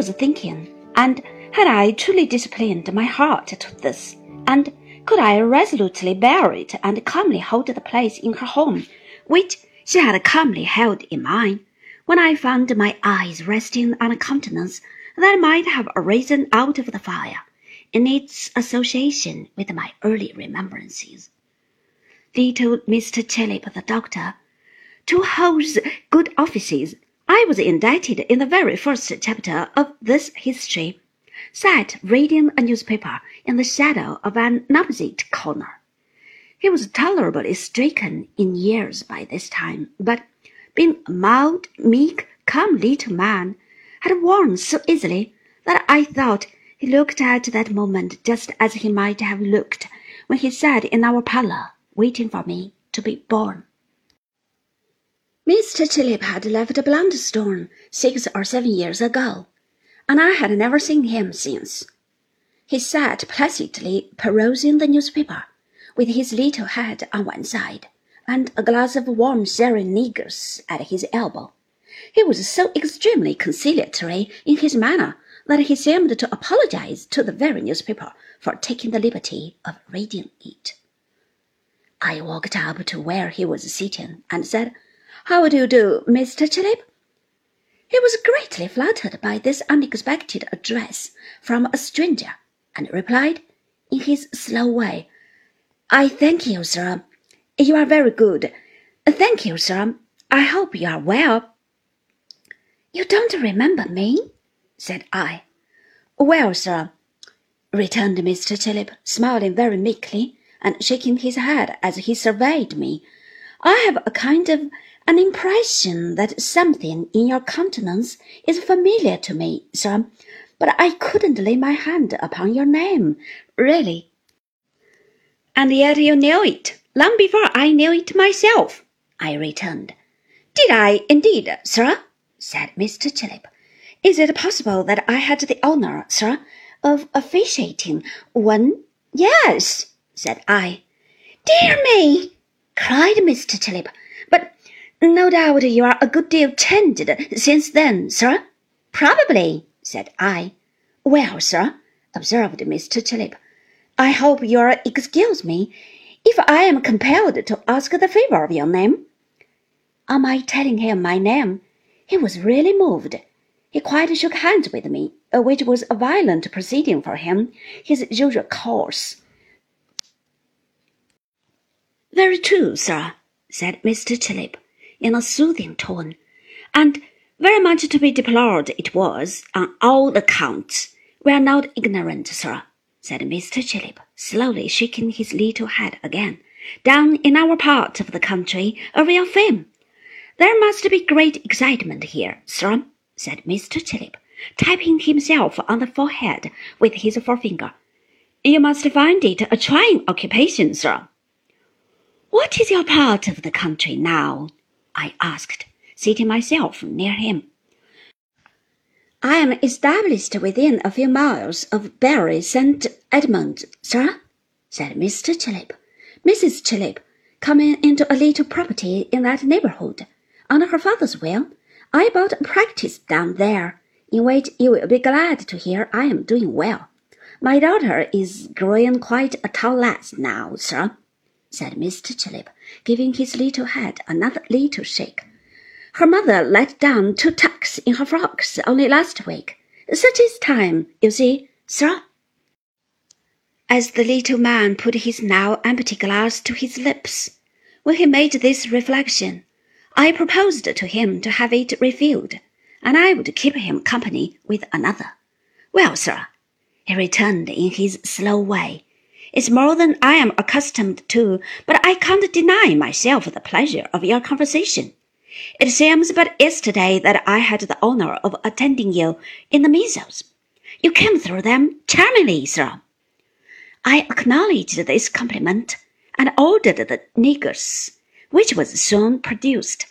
was thinking, and had I truly disciplined my heart to this, and could I resolutely bear it and calmly hold the place in her home, which she had calmly held in mine, when I found my eyes resting on a countenance that might have arisen out of the fire in its association with my early remembrances. Little Mr. Chillip the doctor, to whose good offices I was indicted in the very first chapter of this history, sat reading a newspaper in the shadow of an opposite corner. He was tolerably stricken in years by this time, but being a mild, meek, calm little man, had worn so easily that I thought he looked at that moment just as he might have looked when he sat in our parlor waiting for me to be born. Mr. Chillip had left Blunderstone six or seven years ago, and I had never seen him since. He sat placidly perusing the newspaper, with his little head on one side, and a glass of warm sherry negus at his elbow. He was so extremely conciliatory in his manner that he seemed to apologize to the very newspaper for taking the liberty of reading it. I walked up to where he was sitting and said, How do you do, Mr. Chillip? He was greatly flattered by this unexpected address from a stranger, and replied, in his slow way, I thank you, sir. You are very good. Thank you, sir. I hope you are well. You don't remember me? said I. Well, sir, returned Mr. Chillip, smiling very meekly and shaking his head as he surveyed me. I have a kind of an impression that something in your countenance is familiar to me, sir, but I couldn't lay my hand upon your name, really. And yet you knew it long before I knew it myself, I returned. Did I indeed, sir? said Mr. Chillip. Is it possible that I had the honor, sir, of officiating one? Yes, said I. Dear me, cried Mr. Chillip. But no doubt you are a good deal changed since then, sir. Probably, said I. Well, sir, observed Mr. Chillip, I hope you'll excuse me if I am compelled to ask the favor of your name. On my telling him my name, he was really moved he quite shook hands with me, which was a violent proceeding for him, his usual course. Very true, sir, said Mr. Chillip, in a soothing tone, and very much to be deplored it was, on all accounts. We are not ignorant, sir, said Mr. Chillip, slowly shaking his little head again. Down in our part of the country a real fame. There must be great excitement here, sir said Mr. Chillip, tapping himself on the forehead with his forefinger. You must find it a trying occupation, sir. What is your part of the country now? I asked, seating myself near him. I am established within a few miles of Bury St. Edmund, sir, said Mr. Chillip. Mrs. Chillip, coming into a little property in that neighborhood, on her father's will, I bought a practice down there, in which you will be glad to hear I am doing well. My daughter is growing quite a tall lass now, sir, said Mr. Chillip, giving his little head another little shake. Her mother let down two tucks in her frocks only last week. Such is time, you see, sir. As the little man put his now empty glass to his lips, when he made this reflection, I proposed to him to have it refilled, and I would keep him company with another. Well, sir, he returned in his slow way. It's more than I am accustomed to, but I can't deny myself the pleasure of your conversation. It seems but yesterday that I had the honor of attending you in the measles. You came through them charmingly, sir. I acknowledged this compliment and ordered the negus which was soon produced.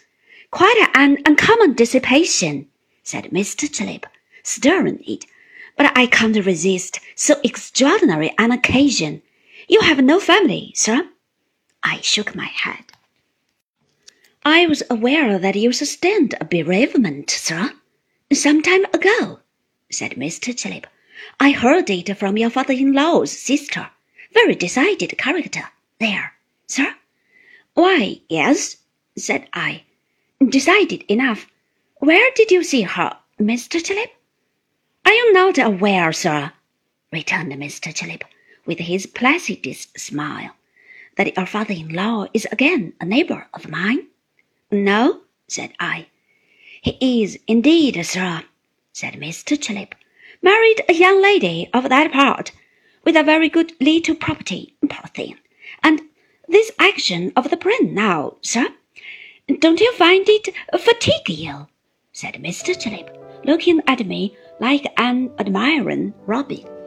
Quite an uncommon dissipation, said Mr. Chillip, stirring it. But I can't resist so extraordinary an occasion. You have no family, sir? I shook my head. I was aware that you sustained a bereavement, sir, some time ago, said Mr. Chillip. I heard it from your father-in-law's sister. Very decided character. There, sir. Why, yes, said I. Decided enough. Where did you see her, Mr. Chillip? I am not aware, sir, returned Mr. Chillip, with his placidest smile, that your father-in-law is again a neighbour of mine. No, said I. He is indeed, sir, said Mr. Chillip. Married a young lady of that part, with a very good little property, poor thing. And this action of the brain now, sir, don't you find it fatiguing? said Mr. Chillip, looking at me like an admiring robin.